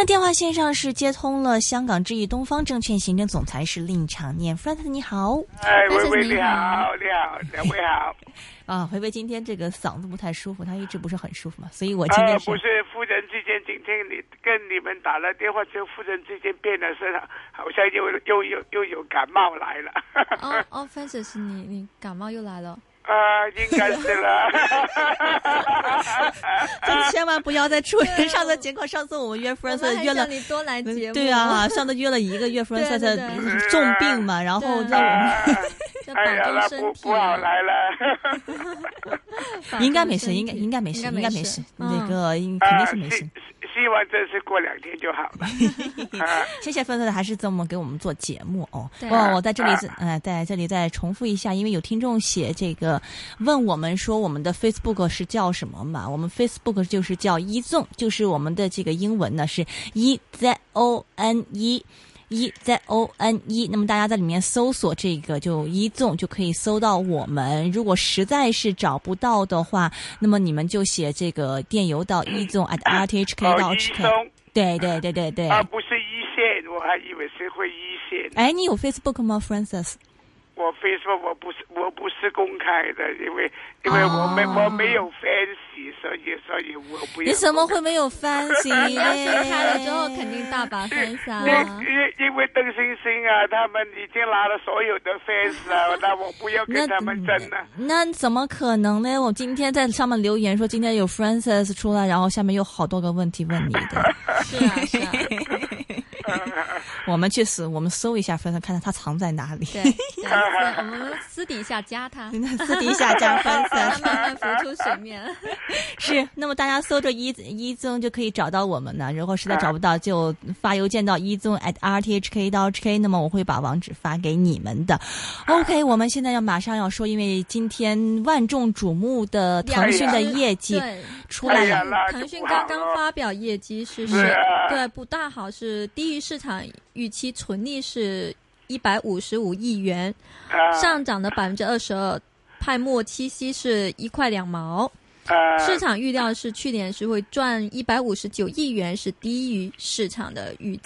现在电话线上是接通了香港智易东方证券行政总裁是令长念 f r a n 你好。哎，微微你好，你好，两位好。啊，微微今天这个嗓子不太舒服，他一直不是很舒服嘛，所以我今天是。不是夫人之间，今天你跟你们打了电话之后，夫人之间变了声好像又又又又有感冒来了。哦哦，Francis，你你感冒又来了。啊，应该是了。千万不要再出现上次情况。上次我们约 Francis 约了你多来节目。对啊，上次约了一个月，Francis 重病嘛，然后让我们。哎呀，那不不好来了。应该没事，应该应该没事，应该没事。那个应肯定是没事。希望这次过两天就好了。谢谢芬芬的，还是这么给我们做节目哦。哦，我在这里呃，在这里再重复一下，因为有听众写这个问我们说，我们的 Facebook 是叫什么嘛？我们 Facebook 就是叫一纵，就是我们的这个英文呢是 E Z O N E。一在 O N 一，那么大家在里面搜索这个就一纵就可以搜到我们。如果实在是找不到的话，那么你们就写这个电邮到一纵 at r t h k 到 h k。对对对对对。啊，不是一线，我还以为是会一线。哎，你有 Facebook 吗，Francis？我 Facebook 我不是我不是公开的，因为因为我没我没有 fans，所以所以我不。你怎么会没有 fans？开了之后肯定大把 fans 啊！因因为邓星星啊，他们已经拿了所有的 fans 啊，那我不要跟他们争了。那怎么可能呢？我今天在上面留言说今天有 Francis 出来，然后下面有好多个问题问你的。是 啊是啊。我们去搜，我们搜一下，看看看他藏在哪里。对，我们私底下加他，私底下加分散，慢慢浮出水面。是，那么大家搜着一一宗就可以找到我们呢。如果实在找不到，就发邮件到一宗 at rthk 到 hk，那么我会把网址发给你们的。OK，我们现在要马上要说，因为今天万众瞩目的腾讯的业绩出来了，腾讯刚刚发表业绩是是，对不大好，是低于市场。预期纯利是一百五十五亿元，上涨的百分之二十二，派末期息是一块两毛。市场预料是去年是会赚一百五十九亿元，是低于市场的预期。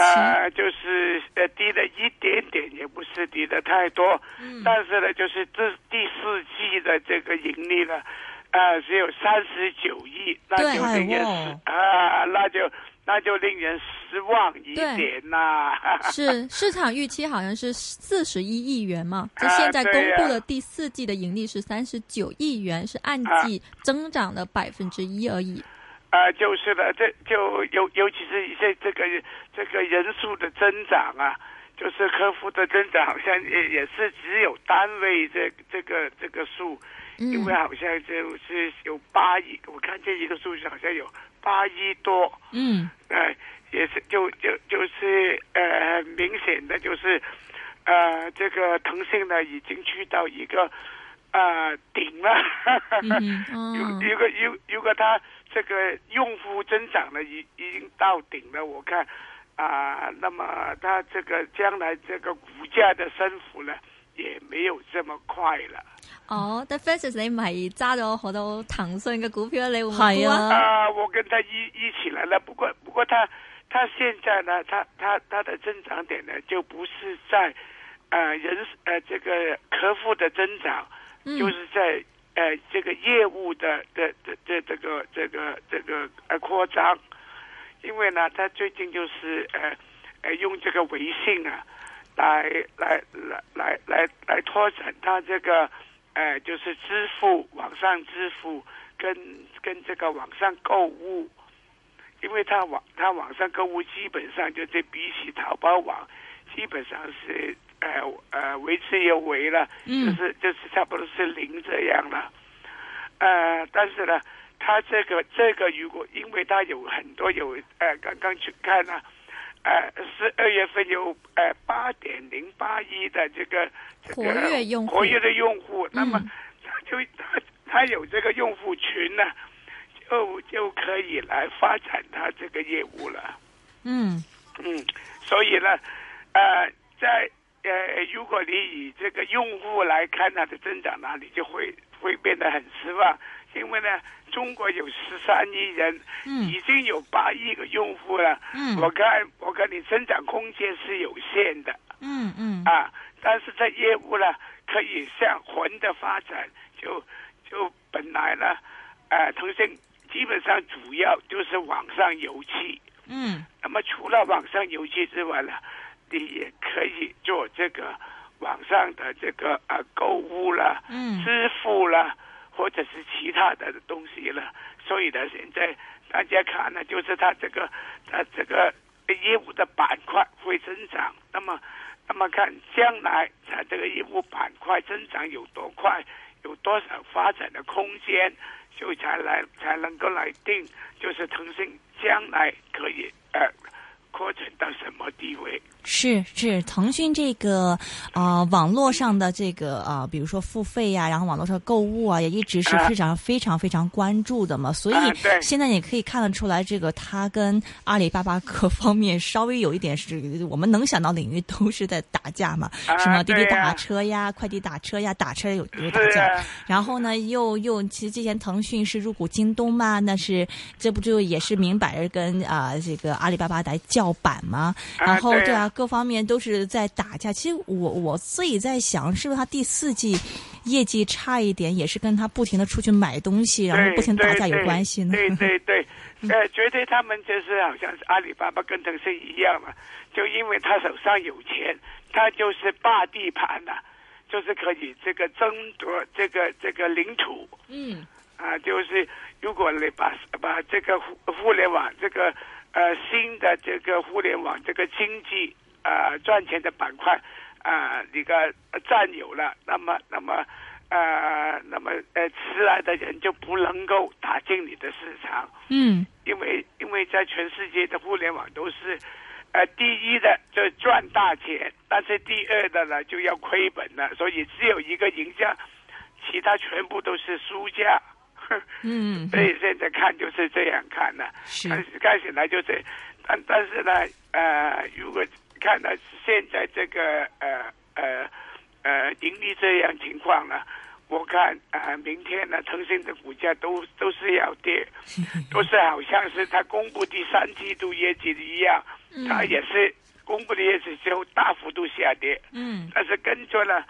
就是呃低了一点点，也不是低的太多。嗯。但是呢，就是这第四季的这个盈利呢，啊只有三十九亿，那就令人啊那就。那就令人失望一点呐。是市场预期好像是四十一亿元嘛？就现在公布的第四季的盈利是三十九亿元，是按季增长了百分之一而已。啊，就是的，这就尤尤其是一些这个这个人数的增长啊，就是客户的增长，好像也也是只有单位这这个这个数，因为好像就是有八亿，我看见一个数字好像有。八亿多，嗯，呃，也是就就就是呃，明显的就是，呃，这个腾讯呢已经去到一个呃顶了，如如果如如果它这个用户增长呢已已经到顶了，我看啊，那么它这个将来这个股价的升幅呢也没有这么快了。哦，但 Francis 你唔係揸咗好多騰訊嘅股票，你會係啊？啊，我跟他一一起来了。不过不过，他他现在呢，他他他的增长点呢，就不是在呃人呃这个客户的增长，就是在呃这个业务的的的这这个这个这个呃扩张。因为呢，他最近就是呃呃用这个微信啊，来来来来来来拓展他这个。呃，就是支付网上支付，跟跟这个网上购物，因为他网他网上购物基本上就是比起淘宝网，基本上是呃呃维持有为了，就是就是差不多是零这样了。呃，但是呢，他这个这个如果因为他有很多有呃刚刚去看了，呃十二月份有呃八点零八亿的这个活跃用活跃的用户，那么他就他他有这个用户群呢，就就可以来发展他这个业务了。嗯。嗯，所以呢，呃，在呃，如果你以这个用户来看它的增长，呢你就会会变得很失望，因为呢，中国有十三亿人，已经有八亿个用户了。嗯，我看我看你增长空间是有限的。嗯嗯啊，但是这业务呢，可以向混的发展，就就本来呢，呃，腾讯基本上主要就是网上游戏。嗯，那么除了网上游戏之外呢，你也可以做这个网上的这个啊购物了，嗯，支付了，或者是其他的东西了。所以呢，现在大家看呢，就是它这个它这个业务的板块会增长。那么，那么看将来它这个业务板块增长有多快，有多少发展的空间，就才来才能够来定，就是腾讯将来可以呃扩展到什么地位。是是，腾讯这个啊、呃，网络上的这个啊、呃，比如说付费呀、啊，然后网络上购物啊，也一直是市场上非常非常关注的嘛。所以现在也可以看得出来，这个它跟阿里巴巴各方面稍微有一点是我们能想到领域都是在打架嘛，什么滴滴打车呀、快递打车呀，打车有有打架。然后呢，又又其实之前腾讯是入股京东嘛，那是这不就也是明摆着跟啊、呃、这个阿里巴巴来叫板嘛。然后对啊。各方面都是在打架。其实我我自己在想，是不是他第四季业绩差一点，也是跟他不停的出去买东西，然后不停打架有关系呢？对对对，呃，觉得他们就是好像是阿里巴巴跟腾讯一样嘛，就因为他手上有钱，他就是霸地盘的，就是可以这个争夺这个这个领土。嗯。啊，就是如果你把把这个互互联网这个呃新的这个互联网这个经济。呃，赚钱的板块啊，你个占有了，那么，那么，呃，那么，呃，迟来的人就不能够打进你的市场。嗯，因为，因为在全世界的互联网都是，呃，第一的就赚大钱，但是第二的呢就要亏本了，所以只有一个赢家，其他全部都是输家。嗯，所以现在看就是这样看的，是。看起来就是，但但是呢，呃，如果看到现在这个呃呃呃盈利这样情况呢，我看啊、呃，明天呢，腾讯的股价都都是要跌，都是好像是它公布第三季度业绩的一样，它也是公布的业绩之后大幅度下跌，嗯，但是跟着呢，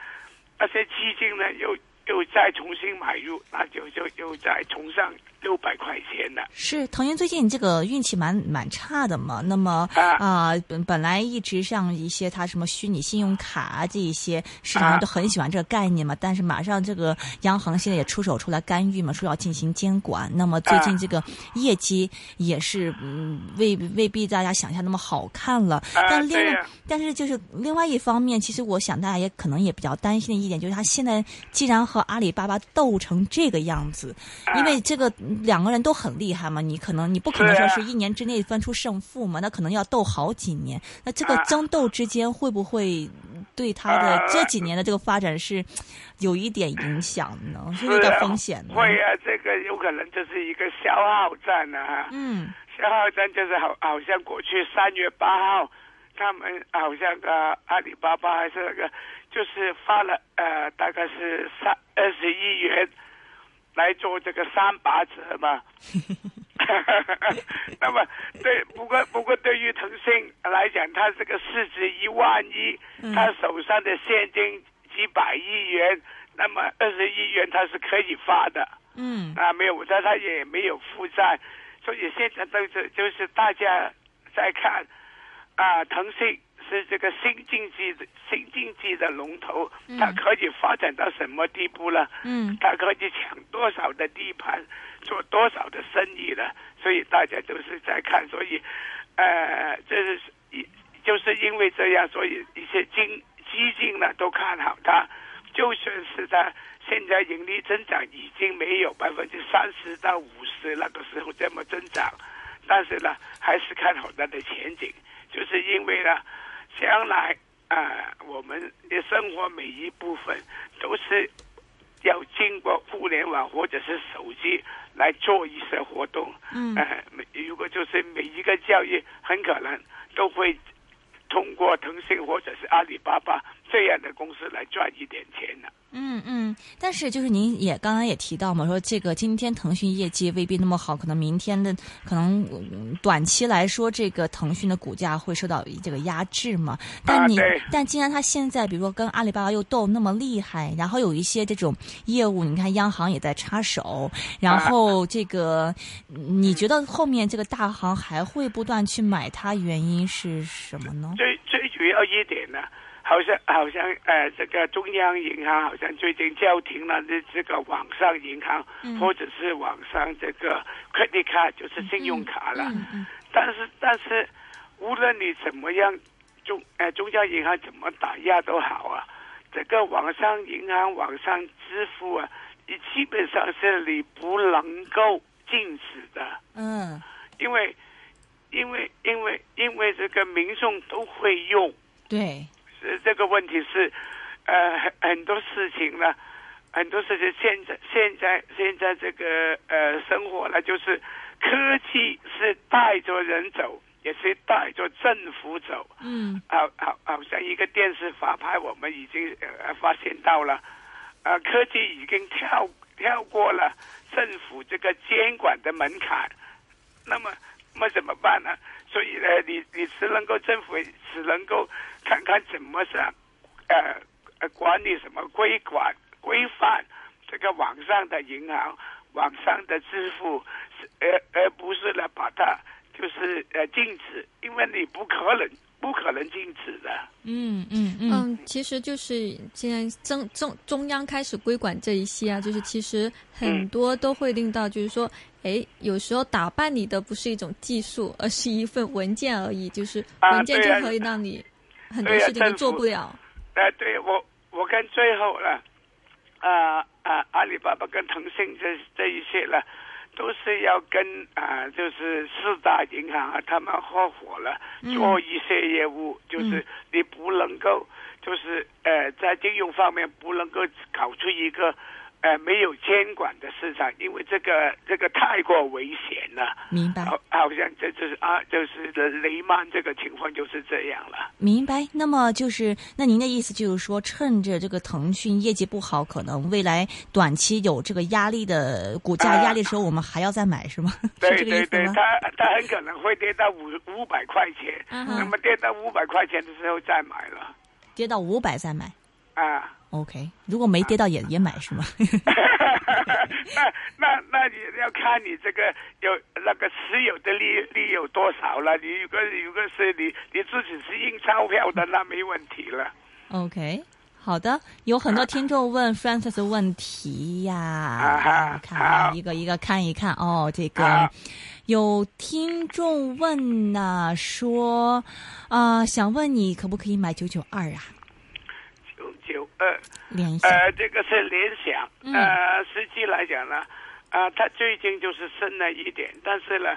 那些基金呢又又再重新买入，那就就又再重上六百块钱了。是腾讯最近这个运气蛮蛮差的嘛？那么啊，本、呃、本来一直像一些它什么虚拟信用卡啊这一些市场上都很喜欢这个概念嘛，但是马上这个央行现在也出手出来干预嘛，说要进行监管。那么最近这个业绩也是嗯未未必大家想象那么好看了。但另外，但是就是另外一方面，其实我想大家也可能也比较担心的一点就是，它现在既然和阿里巴巴斗成这个样子，因为这个。两个人都很厉害嘛，你可能你不可能说是一年之内分出胜负嘛，那可能要斗好几年。那这个争斗之间会不会对他的这几年的这个发展是有一点影响呢？是有点风险的。会啊，这个有可能就是一个消耗战啊。嗯，消耗战就是好，好像过去三月八号，他们好像个阿里巴巴还是那个，就是发了呃，大概是三二十亿元。来做这个三八折嘛，那么对，不过不过对于腾讯来讲，它这个市值一万亿，它手上的现金几百亿元，那么二十亿元它是可以发的，嗯，啊没有，但它也没有负债，所以现在都是就是大家在看啊，腾讯。是这个新经济的新经济的龙头，它可以发展到什么地步了？嗯，它可以抢多少的地盘，做多少的生意了？所以大家都是在看，所以，呃，这是一就是因为这样，所以一些金基金呢都看好它，就算是它现在盈利增长已经没有百分之三十到五十那个时候这么增长，但是呢，还是看好它的前景，就是因为呢。将来啊、呃，我我们的生活每一部分都是要经过互联网或者是手机来做一些活动。嗯，呃，如果就是每一个教育，很可能都会通过腾讯或者是阿里巴巴这样的公司来赚一点钱的。嗯嗯，但是就是您也刚刚也提到嘛，说这个今天腾讯业绩未必那么好，可能明天的可能短期来说，这个腾讯的股价会受到这个压制嘛。但你、但既然它现在比如说跟阿里巴巴又斗那么厉害，然后有一些这种业务，你看央行也在插手，然后这个你觉得后面这个大行还会不断去买它，原因是什么呢？最最主要一点呢？好像好像呃，这个中央银行好像最近叫停了这这个网上银行，嗯、或者是网上这个 credit card 就是信用卡了。嗯嗯、但是但是无论你怎么样，中呃中央银行怎么打压都好啊，这个网上银行、网上支付啊，你基本上是你不能够禁止的。嗯，因为因为因为因为这个民众都会用。对。这个问题是，呃，很很多事情呢，很多事情现在现在现在这个呃生活呢，就是科技是带着人走，也是带着政府走。嗯，好好好像一个电视法拍，我们已经呃发现到了，呃，科技已经跳跳过了政府这个监管的门槛，那么那么怎么办呢？所以呢，你你只能够政府只能够看看怎么上，呃呃管理什么规管规范这个网上的银行、网上的支付，而而不是呢把它就是呃禁止，因为你不可能不可能禁止的。嗯嗯嗯嗯，其实就是现在中中中央开始规管这一些啊，就是其实很多都会令到就是说。哎，有时候打败你的不是一种技术，而是一份文件而已。就是文件就可以让你很多事情都做不了。哎、啊，对我，我看最后了，啊啊，阿里巴巴跟腾讯这这一些呢，都是要跟啊，就是四大银行啊，他们合伙了做一些业务，嗯、就是你不能够，就是呃，在金融方面不能够搞出一个。呃，没有监管的市场，因为这个这个太过危险了。明白。好，好像这就是啊，就是雷曼这个情况就是这样了。明白。那么就是，那您的意思就是说，趁着这个腾讯业绩不好，可能未来短期有这个压力的股价压力的时候，啊、我们还要再买，是吗？对 对对，它它很可能会跌到五五百块钱，嗯、那么跌到五百块钱的时候再买了。跌到五百再买。啊。OK，如果没跌到也、啊、也买是吗？那那那你要看你这个有那个持有的利利有多少了。你如果如果是你你自己是印钞票的，那没问题了。OK，好的，有很多听众问 Francis 问题呀，啊、看一个一个看一看哦。这个有听众问呐、啊，说啊、呃，想问你可不可以买九九二啊？呃，这个是联想，嗯、呃，实际来讲呢，啊、呃，它最近就是升了一点，但是呢，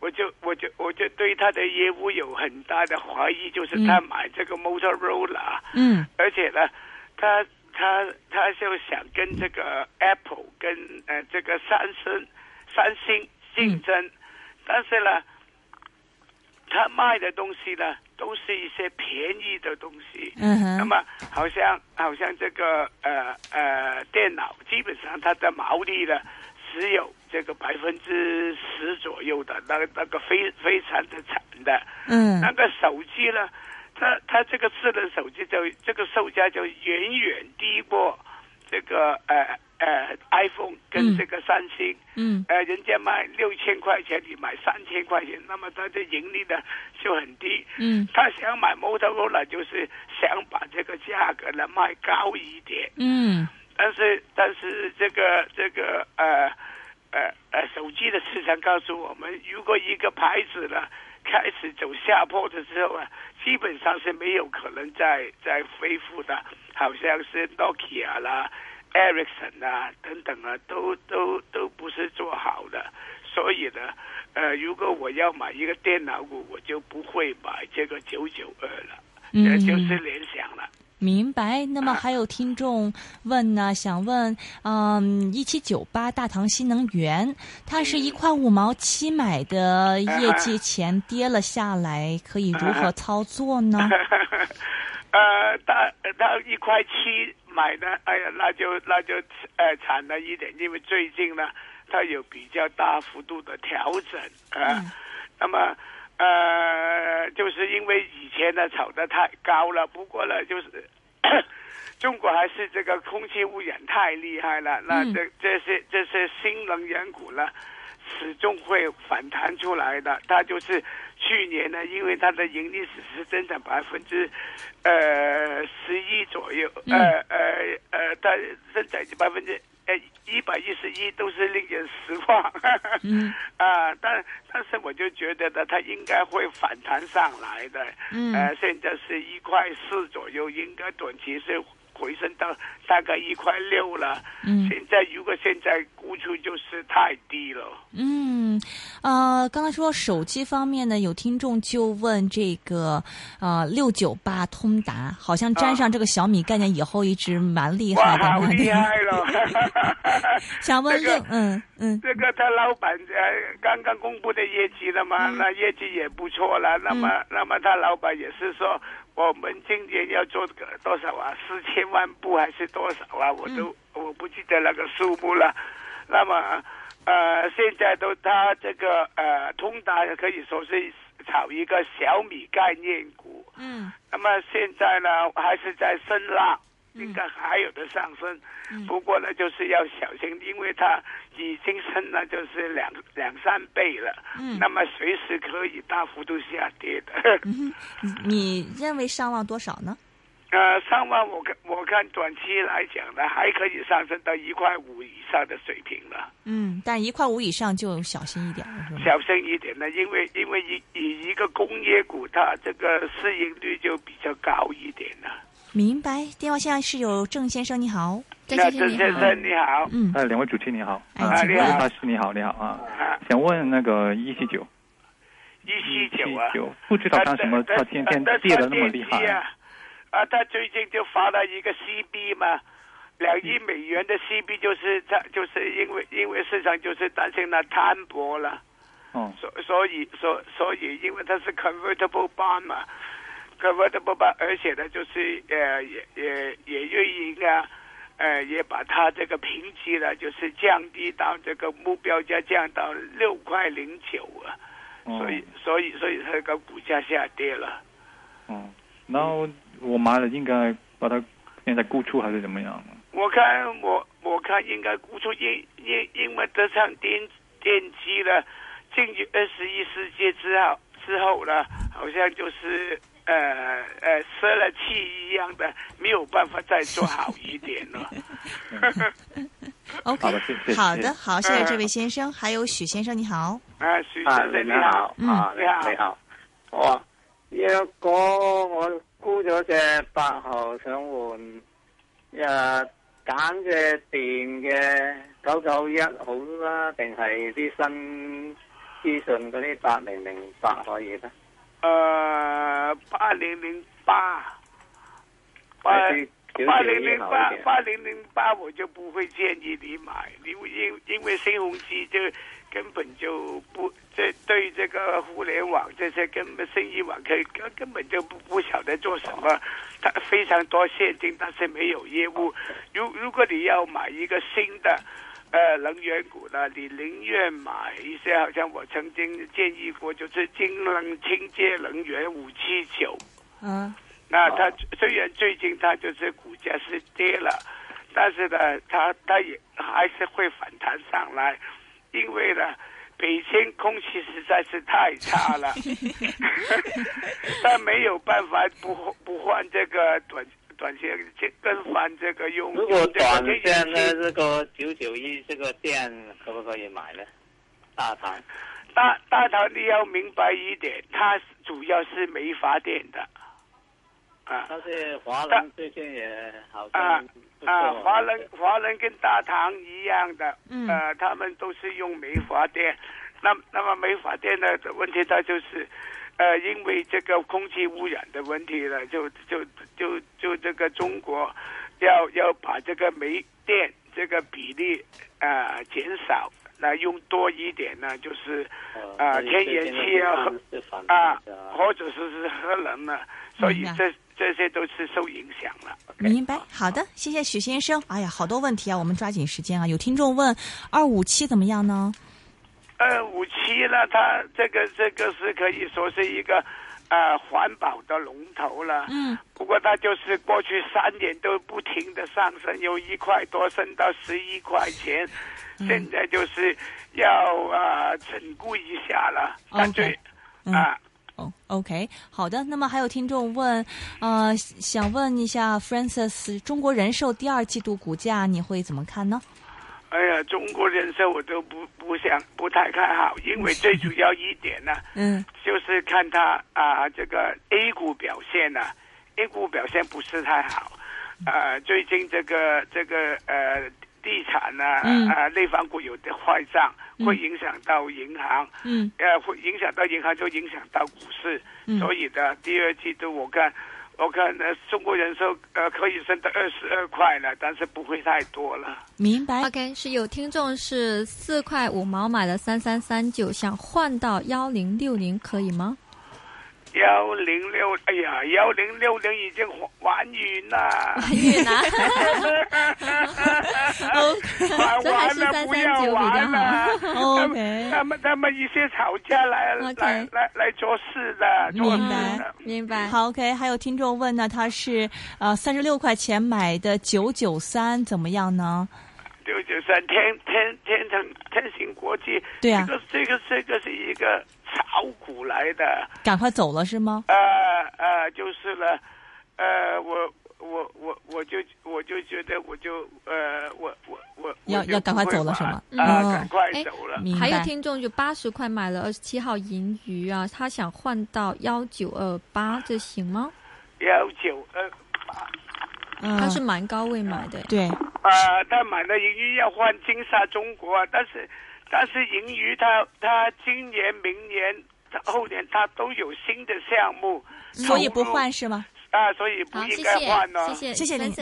我就我就我就对它的业务有很大的怀疑，就是他买这个 Motorola，嗯，而且呢，他他他就想跟这个 Apple 跟呃这个三星三星竞争，嗯、但是呢，他卖的东西呢。都是一些便宜的东西，嗯哼，那么好像好像这个呃呃电脑，基本上它的毛利呢只有这个百分之十左右的，那个那个非非常的惨的，嗯，那个手机呢，它它这个智能手机就这个售价就远远低过这个呃呃 iPhone 跟这个三星，嗯，呃人家卖六千块钱，你买三千块钱，那么它的盈利呢就很低，嗯，他想买 Motorola 就是想把这个价格呢卖高一点，嗯，但是但是这个这个呃呃呃手机的市场告诉我们，如果一个牌子呢开始走下坡的时候啊，基本上是没有可能再再恢复的，好像是 Nokia 啦。Ericsson 啊，等等啊，都都都不是做好的，所以呢，呃，如果我要买一个电脑股，我就不会买这个九九二了，嗯，就是联想了。明白。那么还有听众问呢，想问，嗯，一七九八大唐新能源，它是一块五毛七买的，业绩前跌了下来，可以如何操作呢？呃，他他一块七买呢，哎呀，那就那就呃惨了一点，因为最近呢，它有比较大幅度的调整啊。那么呃，就是因为以前呢炒得太高了，不过呢，就是 中国还是这个空气污染太厉害了，那这这些这些新能源股呢，始终会反弹出来的。它就是去年呢，因为它的盈利只是增长百分之呃十一左右，呃呃呃，它增长百分之。呃，一百一十一都是令人失望，嗯 啊，但但是我就觉得呢，它应该会反弹上来的，嗯，呃，现在是一块四左右，应该短期是。回升到大概一块六了，嗯，现在如果现在估出就是太低了。嗯，呃，刚才说手机方面呢，有听众就问这个，呃，六九八通达，好像沾上这个小米概念以后，一直蛮厉害的，好厉害了。想问六，嗯嗯，这个他老板呃刚刚公布的业绩了嘛，那业绩也不错了，那么那么他老板也是说。我们今年要做个多少啊？四千万部还是多少啊？我都我不记得那个数目了。那么，呃，现在都他这个呃，通达可以说是炒一个小米概念股。嗯。那么现在呢，还是在升浪。应该还有的上升，不过呢，就是要小心，因为它已经升了，就是两两三倍了。嗯，那么随时可以大幅度下跌的。你认为上望多少呢？呃，上望我看我看短期来讲呢，还可以上升到一块五以上的水平了。嗯，但一块五以上就小心一点了，小心一点呢，因为因为以以一个工业股，它这个市盈率就比较高一点了。明白。电话现在是有郑先生，你好，郑先生你好，嗯，哎，两位主持你好，啊，你好，大师你好，你好啊，想问那个一七九，一七九啊，不知道干什么，他天天跌的那么厉害。啊，啊，他最近就发了一个 CB 嘛，两亿美元的 CB，就是他就是因为因为市场就是担心他摊薄了，哦，所所以所所以因为它是 convertible bond 嘛。可不得不把，而且呢，就是呃，也也也运营啊，呃，也把它这个评级呢，就是降低到这个目标价降到六块零九啊，所以所以所以它个股价下跌了。嗯，然后我买了，应该把它现在估出还是怎么样？我看我我看应该估出，因因因为这场电电机呢，进入二十一世纪之后之后呢，好像就是。呃呃，失了气一样的，没有办法再做好一点了。OK，好的，好，谢谢这位先生，还有许先生，你好。啊，许先生你好，啊，你好，你好。我若果我沽咗只八號想換，誒揀隻電嘅九九一好啦，定係啲新資訊嗰啲八零零八可以咧？呃，八零零八，八八零零八，八零零八，我就不会建议你买，因为因因为新鸿基就根本就不这对这个互联网这些根本生意网可以根根本就不不晓得做什么，它非常多现金，但是没有业务。如如果你要买一个新的。呃，能源股呢，你宁愿买一些，好像我曾经建议过，就是金能清洁能源五七九。嗯，那它虽然最近它就是股价是跌了，但是呢，它它也还是会反弹上来，因为呢，北京空气实在是太差了，但没有办法不不换这个短。短线去更换这个用，如果短线呢，这个九九一这个电可不可以买呢？大唐，大大唐你要明白一点，它主要是没发电的，啊，但是华能最近也好啊啊，华能华能跟大唐一样的，呃，他们都是用煤发电，那那么煤发电的问题它就是。呃，因为这个空气污染的问题呢，就就就就这个中国要要把这个煤电这个比例啊减少，那用多一点呢，就是啊天然气啊啊，或者是是核能呢，所以这这些都是受影响了。明白，好的，谢谢许先生。哎呀，好多问题啊，我们抓紧时间啊。有听众问二五七怎么样呢？二五七呢，它这个这个是可以说是一个呃环保的龙头了。嗯。不过它就是过去三年都不停的上升，由一块多升到十一块钱，现在就是要啊整固一下了。干脆啊。哦，OK，好的。那么还有听众问，呃，想问一下 Francis，中国人寿第二季度股价你会怎么看呢？哎呀，中国人寿我都不不想不太看好，因为最主要一点呢，嗯，就是看它啊这个 A 股表现呢，A 股表现不是太好，呃，最近这个这个呃地产呢，啊内房股有的坏账，会影响到银行，嗯，呃会影响到银行就影响到股市，所以的第二季度我看。我看呃，中国人寿呃可以升到二十二块了，但是不会太多了。明白。OK，是有听众是四块五毛买了三三三九，想换到幺零六零，可以吗？幺零六，哎呀，幺零六零已经完云了，完云了，玩完了不要玩了。OK，他们他们一些吵架来来来来做事的，明白明白。好，OK，还有听众问呢，他是呃三十六块钱买的九九三，怎么样呢？九九三天天天成天行国际，对啊，这个这个这个是一个。炒股来的，赶快走了是吗？呃呃，就是了，呃，我我我我就我就觉得我就呃我我我要要赶快走了是吗？啊，赶快走了。还有听众就八十块买了二十七号银鱼啊，他想换到幺九二八，这行吗？幺九二八，他是蛮高位买的，对。呃，他买了银鱼要换金沙中国，但是。但是银鱼他他今年、明年、后年他都有新的项目，所以不换是吗？啊，所以不应该换呢。谢谢谢谢您。